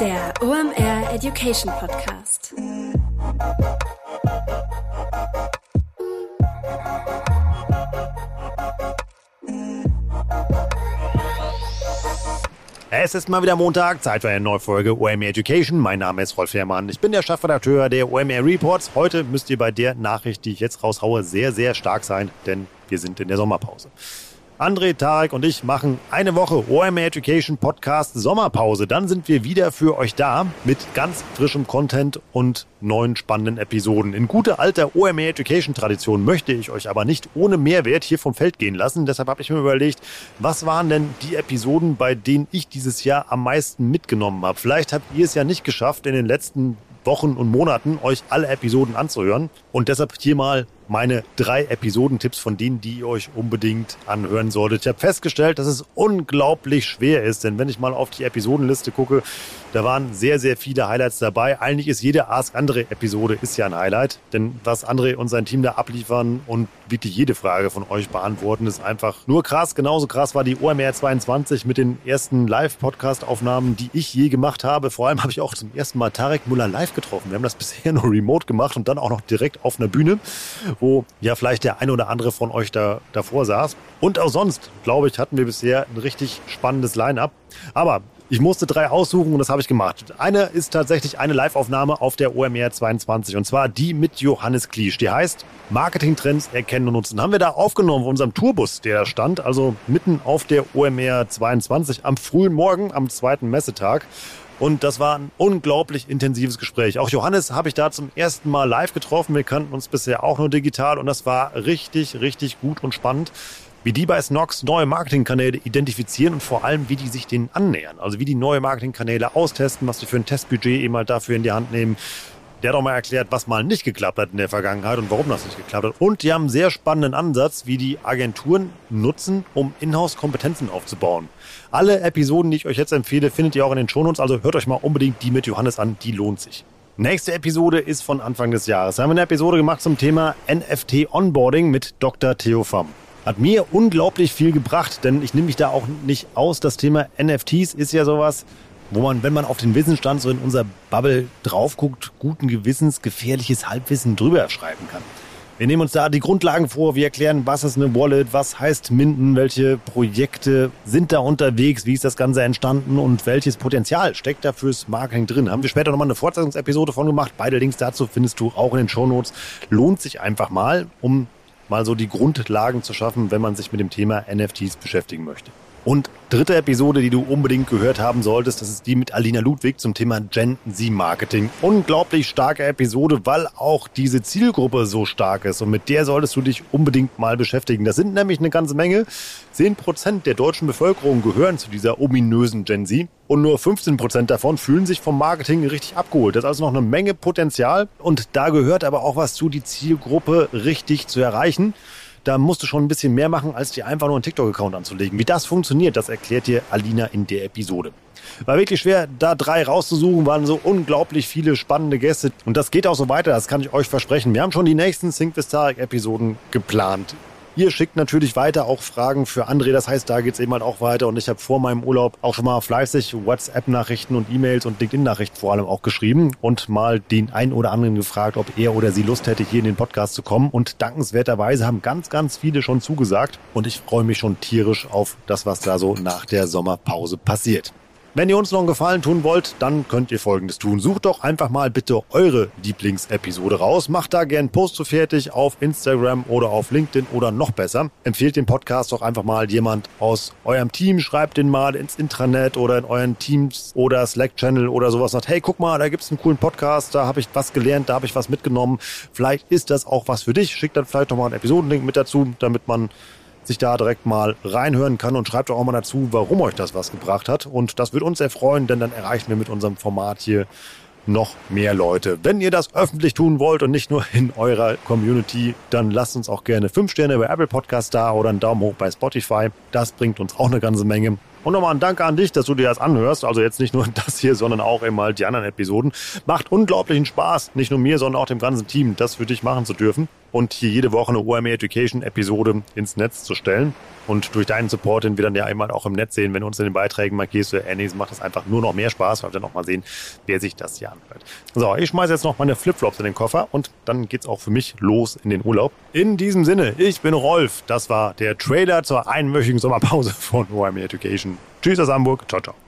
Der OMR Education Podcast. Es ist mal wieder Montag, Zeit für eine neue Folge OMR Education. Mein Name ist Rolf Herrmann. Ich bin der Chefredakteur der OMR Reports. Heute müsst ihr bei der Nachricht, die ich jetzt raushaue, sehr, sehr stark sein, denn wir sind in der Sommerpause. André, Tarek und ich machen eine Woche OMR Education Podcast Sommerpause. Dann sind wir wieder für euch da mit ganz frischem Content und neuen spannenden Episoden. In guter alter OMR Education Tradition möchte ich euch aber nicht ohne Mehrwert hier vom Feld gehen lassen. Deshalb habe ich mir überlegt, was waren denn die Episoden, bei denen ich dieses Jahr am meisten mitgenommen habe? Vielleicht habt ihr es ja nicht geschafft, in den letzten Wochen und Monaten euch alle Episoden anzuhören. Und deshalb hier mal meine drei Episodentipps von denen, die ihr euch unbedingt anhören solltet. Ich habe festgestellt, dass es unglaublich schwer ist, denn wenn ich mal auf die Episodenliste gucke, da waren sehr, sehr viele Highlights dabei. Eigentlich ist jede Ask andere Episode ist ja ein Highlight, denn was André und sein Team da abliefern und wirklich jede Frage von euch beantworten, ist einfach nur krass. Genauso krass war die OMR 22 mit den ersten Live-Podcast-Aufnahmen, die ich je gemacht habe. Vor allem habe ich auch zum ersten Mal Tarek Müller live getroffen. Wir haben das bisher nur remote gemacht und dann auch noch direkt auf einer Bühne wo ja vielleicht der eine oder andere von euch da davor saß. Und auch sonst, glaube ich, hatten wir bisher ein richtig spannendes Line-up. Aber ich musste drei aussuchen und das habe ich gemacht. Eine ist tatsächlich eine Live-Aufnahme auf der OMR 22 und zwar die mit Johannes Kliesch. Die heißt Marketing-Trends erkennen und nutzen. Haben wir da aufgenommen auf unserem Tourbus, der da stand, also mitten auf der OMR 22 am frühen Morgen, am zweiten Messetag. Und das war ein unglaublich intensives Gespräch. Auch Johannes habe ich da zum ersten Mal live getroffen. Wir kannten uns bisher auch nur digital und das war richtig, richtig gut und spannend wie die bei Snox neue Marketingkanäle identifizieren und vor allem, wie die sich denen annähern. Also wie die neue Marketingkanäle austesten, was sie für ein Testbudget eben halt dafür in die Hand nehmen. Der hat auch mal erklärt, was mal nicht geklappt hat in der Vergangenheit und warum das nicht geklappt hat. Und die haben einen sehr spannenden Ansatz, wie die Agenturen nutzen, um Inhouse-Kompetenzen aufzubauen. Alle Episoden, die ich euch jetzt empfehle, findet ihr auch in den Shownotes. Also hört euch mal unbedingt die mit Johannes an. Die lohnt sich. Nächste Episode ist von Anfang des Jahres. Da haben wir eine Episode gemacht zum Thema NFT Onboarding mit Dr. Theo Pham. Hat mir unglaublich viel gebracht, denn ich nehme mich da auch nicht aus. Das Thema NFTs ist ja sowas, wo man, wenn man auf den Wissensstand so in unser Bubble drauf guckt, guten Gewissens gefährliches Halbwissen drüber schreiben kann. Wir nehmen uns da die Grundlagen vor. Wir erklären, was ist eine Wallet, was heißt Minden, welche Projekte sind da unterwegs, wie ist das Ganze entstanden und welches Potenzial steckt da fürs Marketing drin. Haben wir später nochmal eine Fortsetzungsepisode von gemacht. Beide Links dazu findest du auch in den Shownotes. Lohnt sich einfach mal, um mal so die Grundlagen zu schaffen, wenn man sich mit dem Thema NFTs beschäftigen möchte. Und dritte Episode, die du unbedingt gehört haben solltest, das ist die mit Alina Ludwig zum Thema Gen Z Marketing. Unglaublich starke Episode, weil auch diese Zielgruppe so stark ist und mit der solltest du dich unbedingt mal beschäftigen. Das sind nämlich eine ganze Menge. 10% der deutschen Bevölkerung gehören zu dieser ominösen Gen Z und nur 15% davon fühlen sich vom Marketing richtig abgeholt. Das ist also noch eine Menge Potenzial und da gehört aber auch was zu, die Zielgruppe richtig zu erreichen da musst du schon ein bisschen mehr machen, als dir einfach nur einen TikTok-Account anzulegen. Wie das funktioniert, das erklärt dir Alina in der Episode. War wirklich schwer, da drei rauszusuchen, waren so unglaublich viele spannende Gäste. Und das geht auch so weiter, das kann ich euch versprechen. Wir haben schon die nächsten Think with Episoden geplant. Ihr schickt natürlich weiter auch Fragen für André. Das heißt, da geht's eben halt auch weiter. Und ich habe vor meinem Urlaub auch schon mal fleißig WhatsApp-Nachrichten und E-Mails und LinkedIn-Nachrichten vor allem auch geschrieben und mal den einen oder anderen gefragt, ob er oder sie Lust hätte, hier in den Podcast zu kommen. Und dankenswerterweise haben ganz, ganz viele schon zugesagt. Und ich freue mich schon tierisch auf das, was da so nach der Sommerpause passiert. Wenn ihr uns noch einen Gefallen tun wollt, dann könnt ihr folgendes tun. Sucht doch einfach mal bitte eure Lieblingsepisode raus. Macht da gern Post zu fertig auf Instagram oder auf LinkedIn oder noch besser. Empfehlt den Podcast doch einfach mal jemand aus eurem Team. Schreibt den mal ins Intranet oder in euren Teams oder Slack-Channel oder sowas. Sagt, hey, guck mal, da gibt's einen coolen Podcast, da habe ich was gelernt, da habe ich was mitgenommen. Vielleicht ist das auch was für dich. Schickt dann vielleicht noch mal einen Episodenlink mit dazu, damit man sich da direkt mal reinhören kann und schreibt auch mal dazu, warum euch das was gebracht hat. Und das würde uns sehr freuen, denn dann erreichen wir mit unserem Format hier noch mehr Leute. Wenn ihr das öffentlich tun wollt und nicht nur in eurer Community, dann lasst uns auch gerne fünf Sterne bei Apple Podcast da oder einen Daumen hoch bei Spotify. Das bringt uns auch eine ganze Menge. Und nochmal ein Danke an dich, dass du dir das anhörst. Also jetzt nicht nur das hier, sondern auch eben halt die anderen Episoden. Macht unglaublichen Spaß, nicht nur mir, sondern auch dem ganzen Team, das für dich machen zu dürfen und hier jede Woche eine OMA Education Episode ins Netz zu stellen. Und durch deinen Support, den wir dann ja einmal auch im Netz sehen, wenn du uns in den Beiträgen markierst, äh, nee, macht das einfach nur noch mehr Spaß, weil wir dann auch mal sehen, wer sich das hier anhört. So, ich schmeiße jetzt noch meine Flipflops in den Koffer und dann geht's auch für mich los in den Urlaub. In diesem Sinne, ich bin Rolf. Das war der Trailer zur einwöchigen Sommerpause von OMA Education. Tschüss aus Hamburg. Ciao, ciao.